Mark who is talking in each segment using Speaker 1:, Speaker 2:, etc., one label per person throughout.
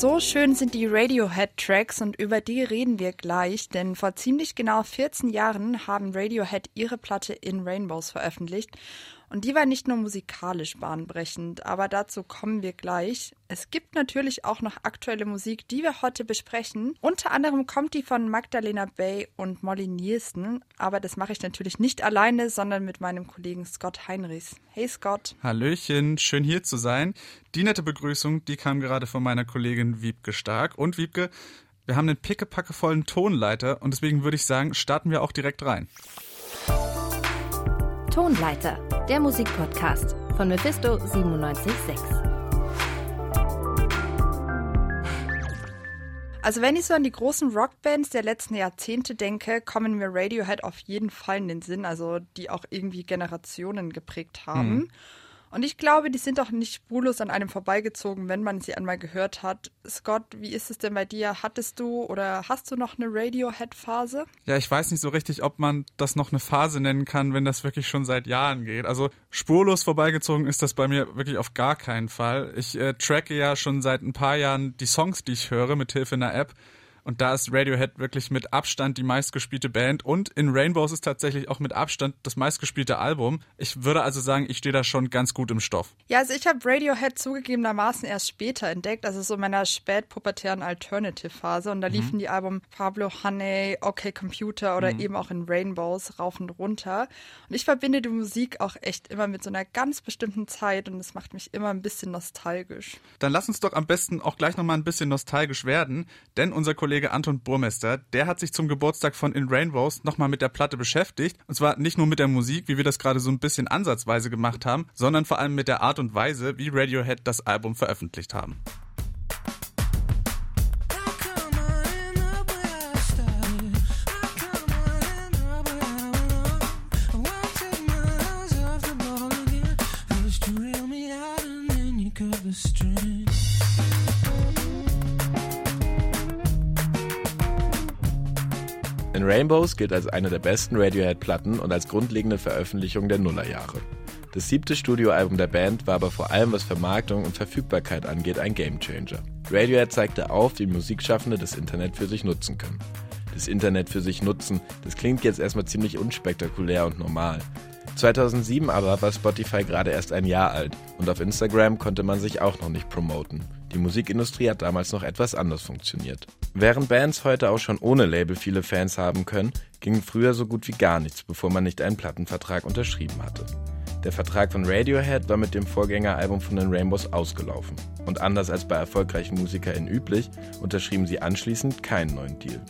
Speaker 1: So schön sind die Radiohead-Tracks und über die reden wir gleich, denn vor ziemlich genau 14 Jahren haben Radiohead ihre Platte In Rainbows veröffentlicht und die war nicht nur musikalisch bahnbrechend, aber dazu kommen wir gleich. Es gibt natürlich auch noch aktuelle Musik, die wir heute besprechen. Unter anderem kommt die von Magdalena Bay und Molly Nielsen, aber das mache ich natürlich nicht alleine, sondern mit meinem Kollegen Scott Heinrichs. Hey Scott.
Speaker 2: Hallöchen, schön hier zu sein. Die nette Begrüßung, die kam gerade von meiner Kollegin Wiebke Stark. Und Wiebke, wir haben einen pickepackevollen Tonleiter und deswegen würde ich sagen, starten wir auch direkt rein.
Speaker 3: Tonleiter, der Musikpodcast von Mephisto 976.
Speaker 1: Also wenn ich so an die großen Rockbands der letzten Jahrzehnte denke, kommen mir Radiohead auf jeden Fall in den Sinn, also die auch irgendwie Generationen geprägt haben. Mhm. Und ich glaube, die sind auch nicht spurlos an einem vorbeigezogen, wenn man sie einmal gehört hat. Scott, wie ist es denn bei dir? Hattest du oder hast du noch eine Radiohead-Phase?
Speaker 2: Ja, ich weiß nicht so richtig, ob man das noch eine Phase nennen kann, wenn das wirklich schon seit Jahren geht. Also spurlos vorbeigezogen ist das bei mir wirklich auf gar keinen Fall. Ich äh, tracke ja schon seit ein paar Jahren die Songs, die ich höre, mit Hilfe einer App. Und da ist Radiohead wirklich mit Abstand die meistgespielte Band. Und in Rainbows ist tatsächlich auch mit Abstand das meistgespielte Album. Ich würde also sagen, ich stehe da schon ganz gut im Stoff.
Speaker 1: Ja, also ich habe Radiohead zugegebenermaßen erst später entdeckt, also so in meiner spätpubertären Alternative-Phase. Und da mhm. liefen die Alben Pablo Honey, OK Computer oder mhm. eben auch in Rainbows rauf und runter. Und ich verbinde die Musik auch echt immer mit so einer ganz bestimmten Zeit und es macht mich immer ein bisschen nostalgisch.
Speaker 2: Dann lass uns doch am besten auch gleich nochmal ein bisschen nostalgisch werden, denn unser Kollege Kollege Anton Burmester, der hat sich zum Geburtstag von In Rainbows nochmal mit der Platte beschäftigt. Und zwar nicht nur mit der Musik, wie wir das gerade so ein bisschen ansatzweise gemacht haben, sondern vor allem mit der Art und Weise, wie Radiohead das Album veröffentlicht haben.
Speaker 4: In Rainbows gilt als eine der besten Radiohead-Platten und als grundlegende Veröffentlichung der Nullerjahre. Das siebte Studioalbum der Band war aber vor allem was Vermarktung und Verfügbarkeit angeht ein Gamechanger. Radiohead zeigte auf, wie Musikschaffende das Internet für sich nutzen können. Das Internet für sich nutzen, das klingt jetzt erstmal ziemlich unspektakulär und normal. 2007 aber war Spotify gerade erst ein Jahr alt und auf Instagram konnte man sich auch noch nicht promoten. Die Musikindustrie hat damals noch etwas anders funktioniert. Während Bands heute auch schon ohne Label viele Fans haben können, ging früher so gut wie gar nichts, bevor man nicht einen Plattenvertrag unterschrieben hatte. Der Vertrag von Radiohead war mit dem Vorgängeralbum von den Rainbows ausgelaufen. Und anders als bei erfolgreichen MusikerInnen üblich, unterschrieben sie anschließend keinen neuen Deal.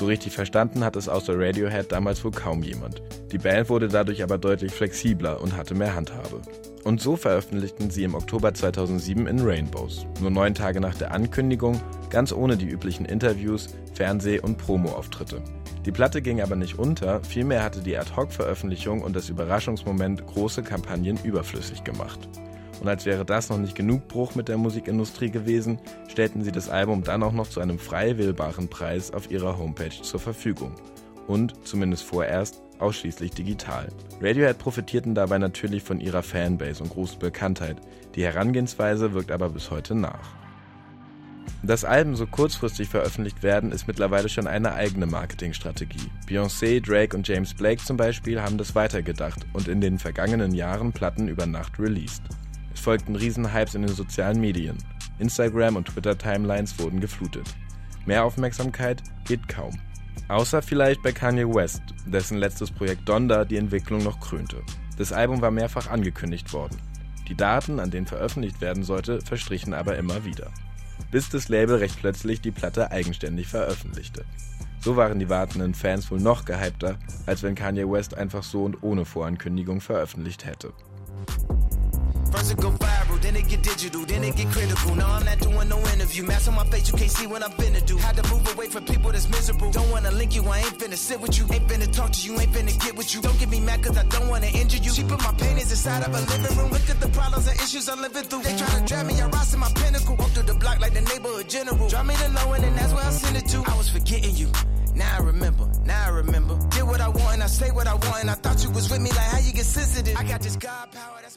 Speaker 4: So richtig verstanden hat es außer Radiohead damals wohl kaum jemand. Die Band wurde dadurch aber deutlich flexibler und hatte mehr Handhabe. Und so veröffentlichten sie im Oktober 2007 in Rainbows, nur neun Tage nach der Ankündigung, ganz ohne die üblichen Interviews, Fernseh- und Promo-Auftritte. Die Platte ging aber nicht unter, vielmehr hatte die Ad-Hoc-Veröffentlichung und das Überraschungsmoment große Kampagnen überflüssig gemacht. Und als wäre das noch nicht genug Bruch mit der Musikindustrie gewesen, stellten sie das Album dann auch noch zu einem frei wählbaren Preis auf ihrer Homepage zur Verfügung. Und, zumindest vorerst, ausschließlich digital. Radiohead profitierten dabei natürlich von ihrer Fanbase und großen Bekanntheit. Die Herangehensweise wirkt aber bis heute nach. Dass Alben so kurzfristig veröffentlicht werden, ist mittlerweile schon eine eigene Marketingstrategie. Beyoncé, Drake und James Blake zum Beispiel haben das weitergedacht und in den vergangenen Jahren Platten über Nacht released. Folgten Riesenhypes in den sozialen Medien. Instagram und Twitter-Timelines wurden geflutet. Mehr Aufmerksamkeit geht kaum. Außer vielleicht bei Kanye West, dessen letztes Projekt Donda die Entwicklung noch krönte. Das Album war mehrfach angekündigt worden. Die Daten, an denen veröffentlicht werden sollte, verstrichen aber immer wieder. Bis das Label recht plötzlich die Platte eigenständig veröffentlichte. So waren die wartenden Fans wohl noch gehypter, als wenn Kanye West einfach so und ohne Vorankündigung veröffentlicht hätte. First it go viral, then it get digital, then it get critical. Now I'm not doing no interview. Mask on my face, you can't see what been to do. Had to move away from people that's miserable. Don't wanna link you, I ain't finna sit with you. Ain't finna talk to you, ain't finna get with you. Don't get me mad cause I don't wanna injure you. She put my paintings inside of a living room. Look at the problems and issues I'm living through. They try to drag me, I rise to my pinnacle. Walk through the block like the neighborhood general. Drop me the low end and that's where I send it to. I was forgetting you. Now I remember, now I remember.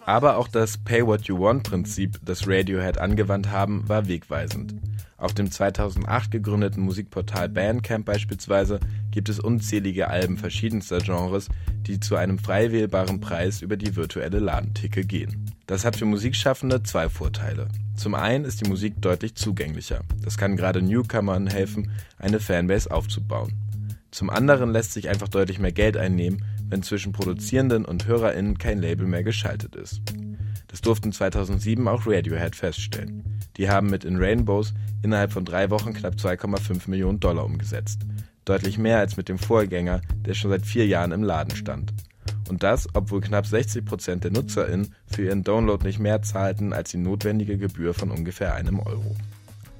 Speaker 4: Aber auch das Pay What You Want Prinzip, das Radiohead angewandt haben, war wegweisend. Auf dem 2008 gegründeten Musikportal Bandcamp beispielsweise gibt es unzählige Alben verschiedenster Genres, die zu einem frei wählbaren Preis über die virtuelle Ladenticke gehen. Das hat für Musikschaffende zwei Vorteile. Zum einen ist die Musik deutlich zugänglicher. Das kann gerade Newcomern helfen, eine Fanbase aufzubauen. Zum anderen lässt sich einfach deutlich mehr Geld einnehmen, wenn zwischen Produzierenden und HörerInnen kein Label mehr geschaltet ist. Das durften 2007 auch Radiohead feststellen. Die haben mit In Rainbows innerhalb von drei Wochen knapp 2,5 Millionen Dollar umgesetzt. Deutlich mehr als mit dem Vorgänger, der schon seit vier Jahren im Laden stand. Und das, obwohl knapp 60 Prozent der NutzerInnen für ihren Download nicht mehr zahlten als die notwendige Gebühr von ungefähr einem Euro.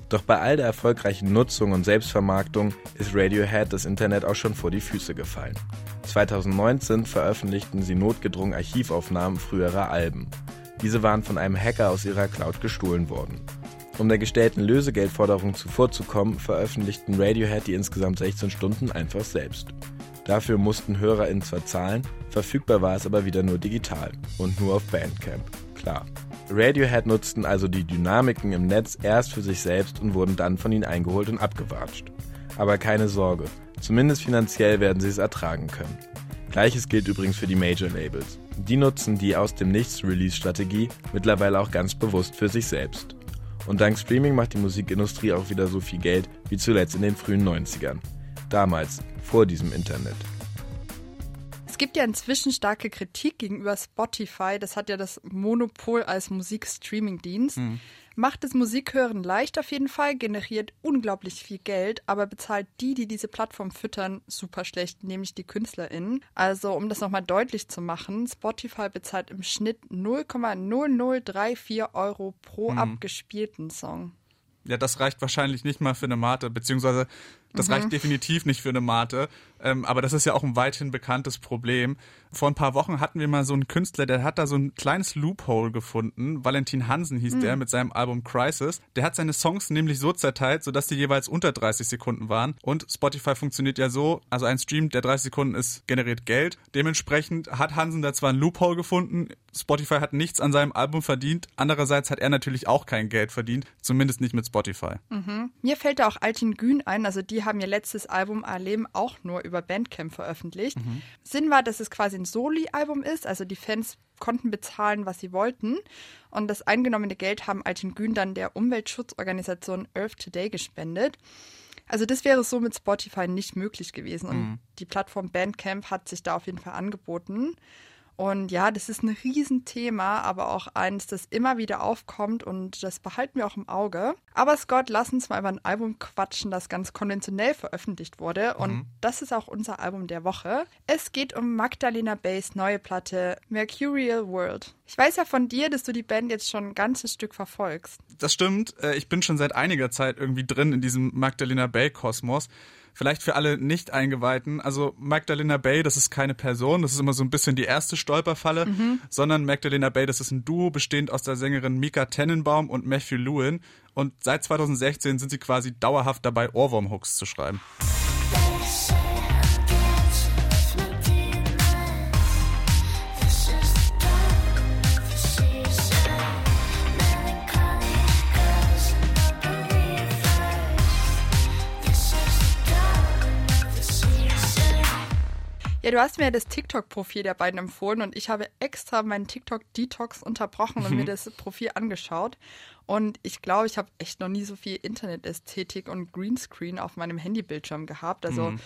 Speaker 4: Doch bei all der erfolgreichen Nutzung und Selbstvermarktung ist Radiohead das Internet auch schon vor die Füße gefallen. 2019 veröffentlichten sie notgedrungen Archivaufnahmen früherer Alben. Diese waren von einem Hacker aus ihrer Cloud gestohlen worden. Um der gestellten Lösegeldforderung zuvorzukommen, veröffentlichten Radiohead die insgesamt 16 Stunden einfach selbst. Dafür mussten HörerInnen zwar zahlen, verfügbar war es aber wieder nur digital und nur auf Bandcamp. Klar. Radiohead nutzten also die Dynamiken im Netz erst für sich selbst und wurden dann von ihnen eingeholt und abgewatscht. Aber keine Sorge, zumindest finanziell werden sie es ertragen können. Gleiches gilt übrigens für die Major Labels. Die nutzen die aus dem Nichts Release-Strategie mittlerweile auch ganz bewusst für sich selbst. Und dank Streaming macht die Musikindustrie auch wieder so viel Geld wie zuletzt in den frühen 90ern. Damals, vor diesem Internet.
Speaker 1: Es gibt ja inzwischen starke Kritik gegenüber Spotify. Das hat ja das Monopol als Musikstreaming-Dienst. Mhm. Macht das Musikhören leicht auf jeden Fall, generiert unglaublich viel Geld, aber bezahlt die, die diese Plattform füttern, super schlecht, nämlich die KünstlerInnen. Also, um das nochmal deutlich zu machen, Spotify bezahlt im Schnitt 0,0034 Euro pro mhm. abgespielten Song.
Speaker 2: Ja, das reicht wahrscheinlich nicht mal für eine Mate, beziehungsweise das mhm. reicht definitiv nicht für eine Mate. Ähm, aber das ist ja auch ein weithin bekanntes Problem. Vor ein paar Wochen hatten wir mal so einen Künstler, der hat da so ein kleines Loophole gefunden. Valentin Hansen hieß mhm. der mit seinem Album Crisis. Der hat seine Songs nämlich so zerteilt, sodass die jeweils unter 30 Sekunden waren. Und Spotify funktioniert ja so, also ein Stream, der 30 Sekunden ist, generiert Geld. Dementsprechend hat Hansen da zwar ein Loophole gefunden, Spotify hat nichts an seinem Album verdient. Andererseits hat er natürlich auch kein Geld verdient, zumindest nicht mit Spotify.
Speaker 1: Mhm. Mir fällt da auch Altin Gün ein, also die haben ihr letztes Album Alem auch nur über Bandcamp veröffentlicht. Mhm. Sinn war, dass es quasi ein Soli-Album ist, also die Fans konnten bezahlen, was sie wollten. Und das eingenommene Geld haben Altin Gün dann der Umweltschutzorganisation Earth Today gespendet. Also das wäre so mit Spotify nicht möglich gewesen. Und mhm. die Plattform Bandcamp hat sich da auf jeden Fall angeboten. Und ja, das ist ein Riesenthema, aber auch eins, das immer wieder aufkommt und das behalten wir auch im Auge. Aber Scott, lass uns mal über ein Album quatschen, das ganz konventionell veröffentlicht wurde. Und mhm. das ist auch unser Album der Woche. Es geht um Magdalena Bays neue Platte Mercurial World. Ich weiß ja von dir, dass du die Band jetzt schon ein ganzes Stück verfolgst.
Speaker 2: Das stimmt. Äh, ich bin schon seit einiger Zeit irgendwie drin in diesem Magdalena Bay-Kosmos. Vielleicht für alle Nicht-Eingeweihten. Also Magdalena Bay, das ist keine Person, das ist immer so ein bisschen die erste Stolperfalle, mhm. sondern Magdalena Bay, das ist ein Duo bestehend aus der Sängerin Mika Tennenbaum und Matthew Lewin. Und seit 2016 sind sie quasi dauerhaft dabei, Ohrwurm-Hooks zu schreiben.
Speaker 1: Ja, du hast mir das TikTok-Profil der beiden empfohlen und ich habe extra meinen TikTok-Detox unterbrochen und mhm. mir das Profil angeschaut. Und ich glaube, ich habe echt noch nie so viel Internetästhetik und Greenscreen auf meinem Handybildschirm gehabt. Also mhm.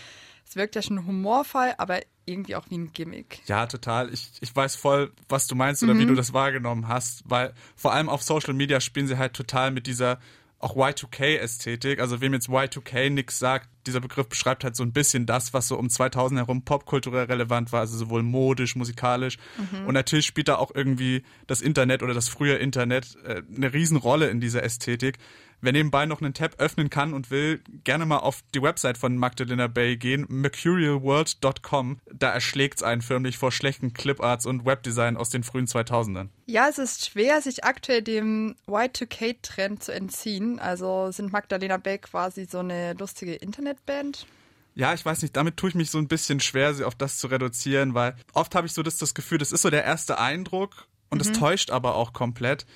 Speaker 1: es wirkt ja schon humorvoll, aber irgendwie auch wie ein Gimmick.
Speaker 2: Ja, total. Ich, ich weiß voll, was du meinst oder mhm. wie du das wahrgenommen hast, weil vor allem auf Social Media spielen sie halt total mit dieser auch Y2K-Ästhetik. Also wem jetzt Y2K nichts sagt, dieser Begriff beschreibt halt so ein bisschen das, was so um 2000 herum popkulturell relevant war, also sowohl modisch, musikalisch. Mhm. Und natürlich spielt da auch irgendwie das Internet oder das frühe Internet äh, eine Riesenrolle in dieser Ästhetik. Wer nebenbei noch einen Tab öffnen kann und will, gerne mal auf die Website von Magdalena Bay gehen, mercurialworld.com. Da erschlägt es einen förmlich vor schlechten Cliparts und Webdesign aus den frühen 2000ern.
Speaker 1: Ja, es ist schwer, sich aktuell dem Y2K-Trend zu entziehen. Also sind Magdalena Bay quasi so eine lustige Internetband?
Speaker 2: Ja, ich weiß nicht, damit tue ich mich so ein bisschen schwer, sie auf das zu reduzieren, weil oft habe ich so das, das Gefühl, das ist so der erste Eindruck und es täuscht aber auch komplett.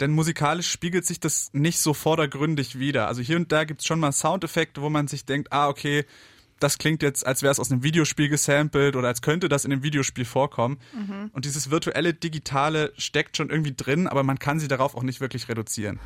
Speaker 2: Denn musikalisch spiegelt sich das nicht so vordergründig wieder. Also hier und da gibt's schon mal Soundeffekte, wo man sich denkt, ah, okay, das klingt jetzt, als wäre es aus einem Videospiel gesampelt oder als könnte das in einem Videospiel vorkommen. Und dieses virtuelle, digitale steckt schon irgendwie drin, aber man kann sie darauf auch nicht wirklich reduzieren.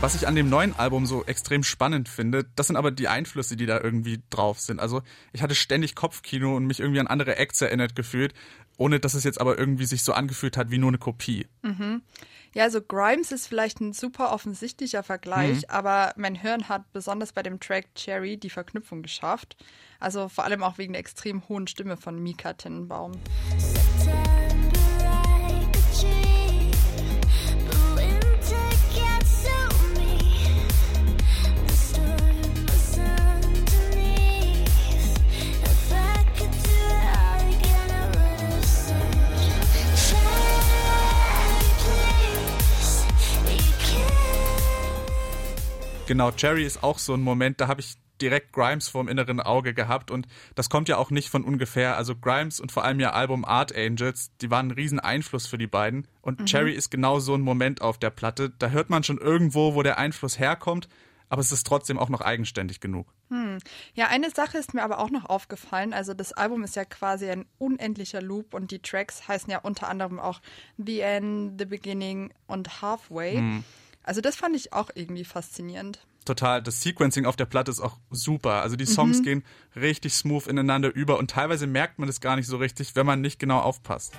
Speaker 2: Was ich an dem neuen Album so extrem spannend finde, das sind aber die Einflüsse, die da irgendwie drauf sind. Also ich hatte ständig Kopfkino und mich irgendwie an andere Acts erinnert gefühlt, ohne dass es jetzt aber irgendwie sich so angefühlt hat wie nur eine Kopie.
Speaker 1: Ja, also Grimes ist vielleicht ein super offensichtlicher Vergleich, aber mein Hirn hat besonders bei dem Track Cherry die Verknüpfung geschafft. Also vor allem auch wegen der extrem hohen Stimme von Mika Tennenbaum.
Speaker 2: Genau, Cherry ist auch so ein Moment, da habe ich direkt Grimes vorm inneren Auge gehabt und das kommt ja auch nicht von ungefähr. Also Grimes und vor allem ihr Album Art Angels, die waren ein riesen Einfluss für die beiden und Cherry ist genau so ein Moment auf der Platte. Da hört man schon irgendwo, wo der Einfluss herkommt, aber es ist trotzdem auch noch eigenständig genug.
Speaker 1: Ja, eine Sache ist mir aber auch noch aufgefallen. Also das Album ist ja quasi ein unendlicher Loop und die Tracks heißen ja unter anderem auch The End, The Beginning und Halfway. Also das fand ich auch irgendwie faszinierend.
Speaker 2: Total, das Sequencing auf der Platte ist auch super. Also die Songs gehen richtig smooth ineinander über und teilweise merkt man das gar nicht so richtig, wenn man nicht genau aufpasst.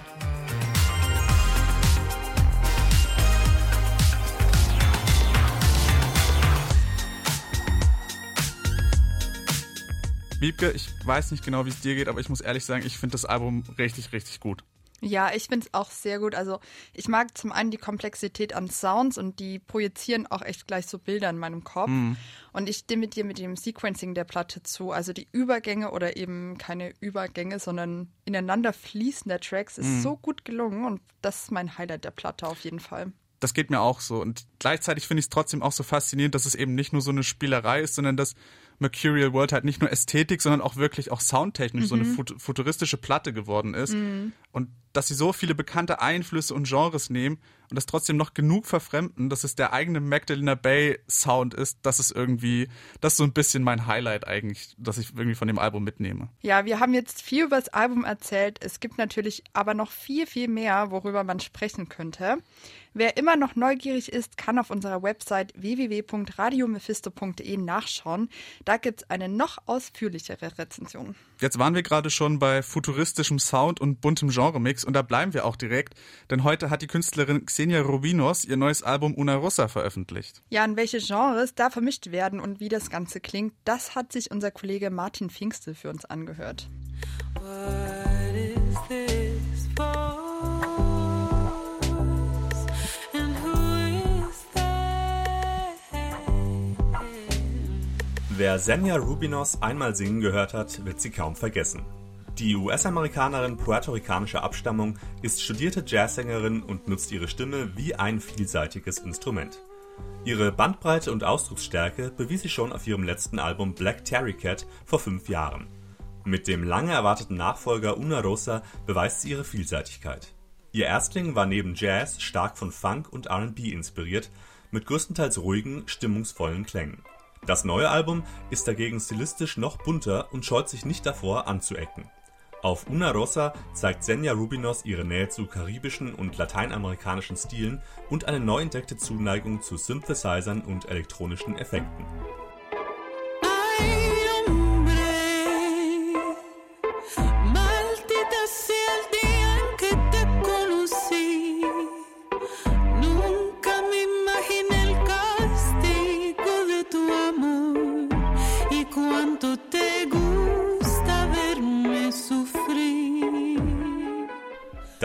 Speaker 2: Wiebke, ich weiß nicht genau, wie es dir geht, aber ich muss ehrlich sagen, ich finde das Album richtig, richtig gut.
Speaker 1: Ja, ich finde es auch sehr gut. Also ich mag zum einen die Komplexität an Sounds und die projizieren auch echt gleich so Bilder in meinem Kopf. Und ich stimme dir mit dem Sequencing der Platte zu. Also die Übergänge oder eben keine Übergänge, sondern ineinander fließender Tracks ist so gut gelungen und das ist mein Highlight der Platte auf jeden Fall.
Speaker 2: Das geht mir auch so. Und gleichzeitig finde ich es trotzdem auch so faszinierend, dass es eben nicht nur so eine Spielerei ist, sondern dass Mercurial World halt nicht nur Ästhetik, sondern auch wirklich auch soundtechnisch so eine fut futuristische Platte geworden ist. Und dass sie so viele bekannte Einflüsse und Genres nehmen und das trotzdem noch genug verfremden, dass es der eigene Magdalena Bay Sound ist, das ist irgendwie, das ist so ein bisschen mein Highlight eigentlich, dass ich irgendwie von dem Album mitnehme.
Speaker 1: Ja, wir haben jetzt viel über das Album erzählt. Es gibt natürlich aber noch viel, viel mehr, worüber man sprechen könnte. Wer immer noch neugierig ist, kann auf unserer Website www.radiomephisto.de nachschauen. Da gibt's eine noch ausführlichere Rezension.
Speaker 2: Jetzt waren wir gerade schon bei futuristischem Sound und buntem Genremix und da bleiben wir auch direkt, denn heute hat die Künstlerin Xenia Rubinos ihr neues Album Una Rossa veröffentlicht.
Speaker 1: Ja, und welche Genres da vermischt werden und wie das Ganze klingt, das hat sich unser Kollege Martin Pfingste für uns angehört.
Speaker 5: What is this
Speaker 6: Wer Xenia Rubinos einmal singen gehört hat, wird sie kaum vergessen. Die US-Amerikanerin puerto-ricanischer Abstammung ist studierte Jazzsängerin und nutzt ihre Stimme wie ein vielseitiges Instrument. Ihre Bandbreite und Ausdrucksstärke bewies sie schon auf ihrem letzten Album Black Terry Cat vor fünf Jahren. Mit dem lange erwarteten Nachfolger Una Rosa beweist sie ihre Vielseitigkeit. Ihr Erstling war neben Jazz stark von Funk und R&B inspiriert, mit größtenteils ruhigen, stimmungsvollen Klängen. Das neue Album ist dagegen stilistisch noch bunter und scheut sich nicht davor anzuecken. Auf Una Rosa zeigt Xenia Rubinos ihre Nähe zu karibischen und lateinamerikanischen Stilen und eine neu entdeckte Zuneigung zu Synthesizern und elektronischen Effekten.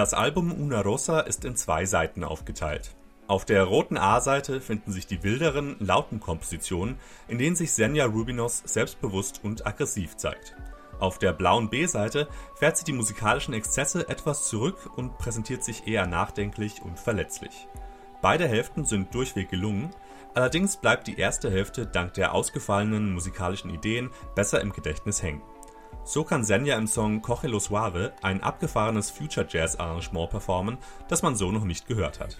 Speaker 6: Das Album Una Rosa ist in zwei Seiten aufgeteilt. Auf der roten A-Seite finden sich die wilderen, lauten Kompositionen, in denen sich Senja Rubinos selbstbewusst und aggressiv zeigt. Auf der blauen B-Seite fährt sie die musikalischen Exzesse etwas zurück und präsentiert sich eher nachdenklich und verletzlich. Beide Hälften sind durchweg gelungen, allerdings bleibt die erste Hälfte dank der ausgefallenen musikalischen Ideen besser im Gedächtnis hängen. So kann Senja im Song Coge lo Suave ein abgefahrenes Future Jazz Arrangement performen, das man so noch nicht gehört hat.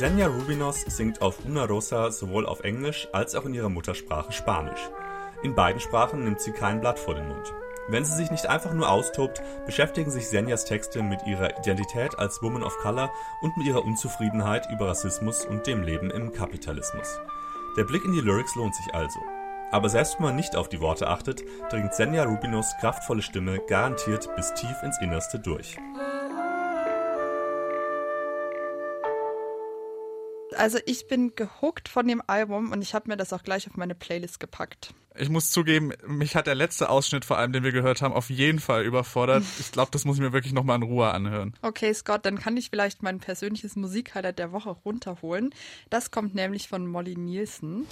Speaker 6: Senja Rubinos singt auf Una Rosa sowohl auf Englisch als auch in ihrer Muttersprache Spanisch. In beiden Sprachen nimmt sie kein Blatt vor den Mund. Wenn sie sich nicht einfach nur austobt, beschäftigen sich Senjas Texte mit ihrer Identität als Woman of Color und mit ihrer Unzufriedenheit über Rassismus und dem Leben im Kapitalismus. Der Blick in die Lyrics lohnt sich also. Aber selbst wenn man nicht auf die Worte achtet, dringt Senja Rubinos kraftvolle Stimme garantiert bis tief ins Innerste durch.
Speaker 1: Also ich bin gehuckt von dem Album und ich habe mir das auch gleich auf meine Playlist gepackt.
Speaker 2: Ich muss zugeben, mich hat der letzte Ausschnitt vor allem, den wir gehört haben, auf jeden Fall überfordert. Ich glaube, das muss ich mir wirklich nochmal in Ruhe anhören.
Speaker 1: Okay, Scott, dann kann ich vielleicht mein persönliches Musikhighlight der Woche runterholen. Das kommt nämlich von Molly Nielsen.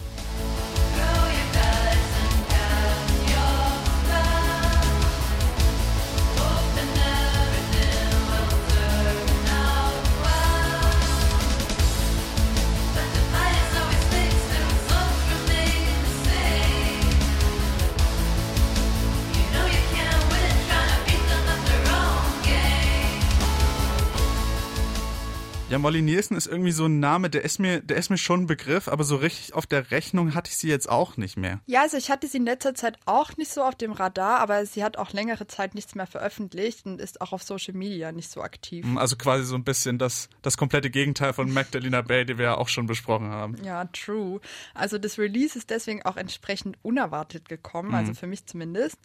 Speaker 2: Ja, Molly Nielsen ist irgendwie so ein Name, der ist mir, der ist mir schon ein Begriff, aber so richtig auf der Rechnung hatte ich sie jetzt auch nicht mehr.
Speaker 1: Ja, also ich hatte sie in letzter Zeit auch nicht so auf dem Radar, aber sie hat auch längere Zeit nichts mehr veröffentlicht und ist auch auf Social Media nicht so aktiv.
Speaker 2: Also quasi so ein bisschen das, das komplette Gegenteil von Magdalena Bay, die wir ja auch schon besprochen haben.
Speaker 1: Ja, true. Also das Release ist deswegen auch entsprechend unerwartet gekommen, also für mich zumindest.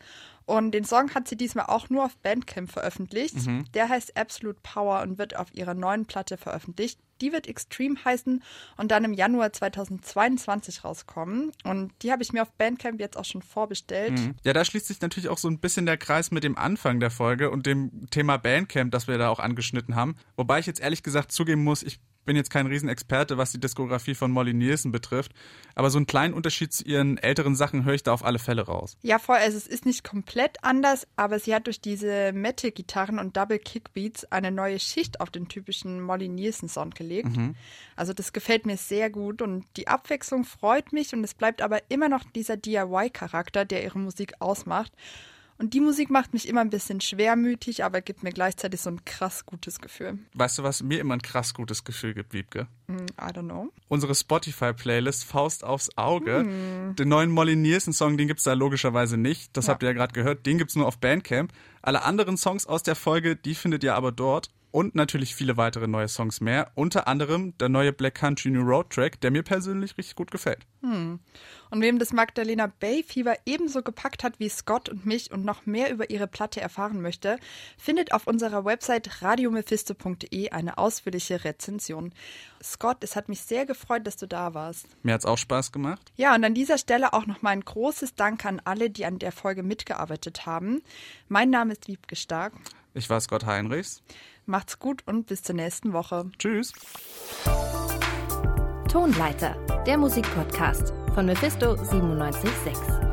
Speaker 1: Und den Song hat sie diesmal auch nur auf Bandcamp veröffentlicht. Der heißt Absolute Power und wird auf ihrer neuen Platte veröffentlicht. Die wird Extreme heißen und dann im Januar 2022 rauskommen. Und die habe ich mir auf Bandcamp jetzt auch schon vorbestellt.
Speaker 2: Ja, da schließt sich natürlich auch so ein bisschen der Kreis mit dem Anfang der Folge und dem Thema Bandcamp, das wir da auch angeschnitten haben. Wobei ich jetzt ehrlich gesagt zugeben muss, ich bin jetzt kein Riesenexperte, was die Diskografie von Molly Nielsen betrifft, aber so einen kleinen Unterschied zu ihren älteren Sachen höre ich da auf alle Fälle raus.
Speaker 1: Ja, voll. Also es ist nicht komplett anders, aber sie hat durch diese Metal-Gitarren und Double Kickbeats eine neue Schicht auf den typischen Molly Nielsen-Sound gelegt. Also das gefällt mir sehr gut und die Abwechslung freut mich und es bleibt aber immer noch dieser DIY-Charakter, der ihre Musik ausmacht. Und die Musik macht mich immer ein bisschen schwermütig, aber gibt mir gleichzeitig so ein krass gutes Gefühl.
Speaker 2: Weißt du, was mir immer ein krass gutes Gefühl gibt, Wiebke?
Speaker 1: Hm, I don't know.
Speaker 2: Unsere Spotify-Playlist Faust aufs Auge. Den neuen Molly Nielsen-Song, den gibt's da logischerweise nicht. Das
Speaker 1: Ja.
Speaker 2: habt ihr ja gerade gehört. Den gibt's nur auf Bandcamp. Alle anderen Songs aus der Folge, die findet ihr aber dort. Und natürlich viele weitere neue Songs mehr. Unter anderem der neue Black Country New Road Track, der mir persönlich richtig gut gefällt.
Speaker 1: Und wem das Magdalena Bay Fieber ebenso gepackt hat wie Scott und mich und noch mehr über ihre Platte erfahren möchte, findet auf unserer Website radiomephisto.de eine ausführliche Rezension. Scott, es hat mich sehr gefreut, dass du da warst.
Speaker 2: Mir hat's auch Spaß gemacht.
Speaker 1: Ja, und an dieser Stelle auch nochmal ein großes Dank an alle, die an der Folge mitgearbeitet haben. Mein Name ist Wiebke Stark.
Speaker 2: Ich war Scott Heinrichs.
Speaker 1: Macht's gut und bis zur nächsten Woche.
Speaker 2: Tschüss.
Speaker 3: Tonleiter, der Musikpodcast von Mephisto 976.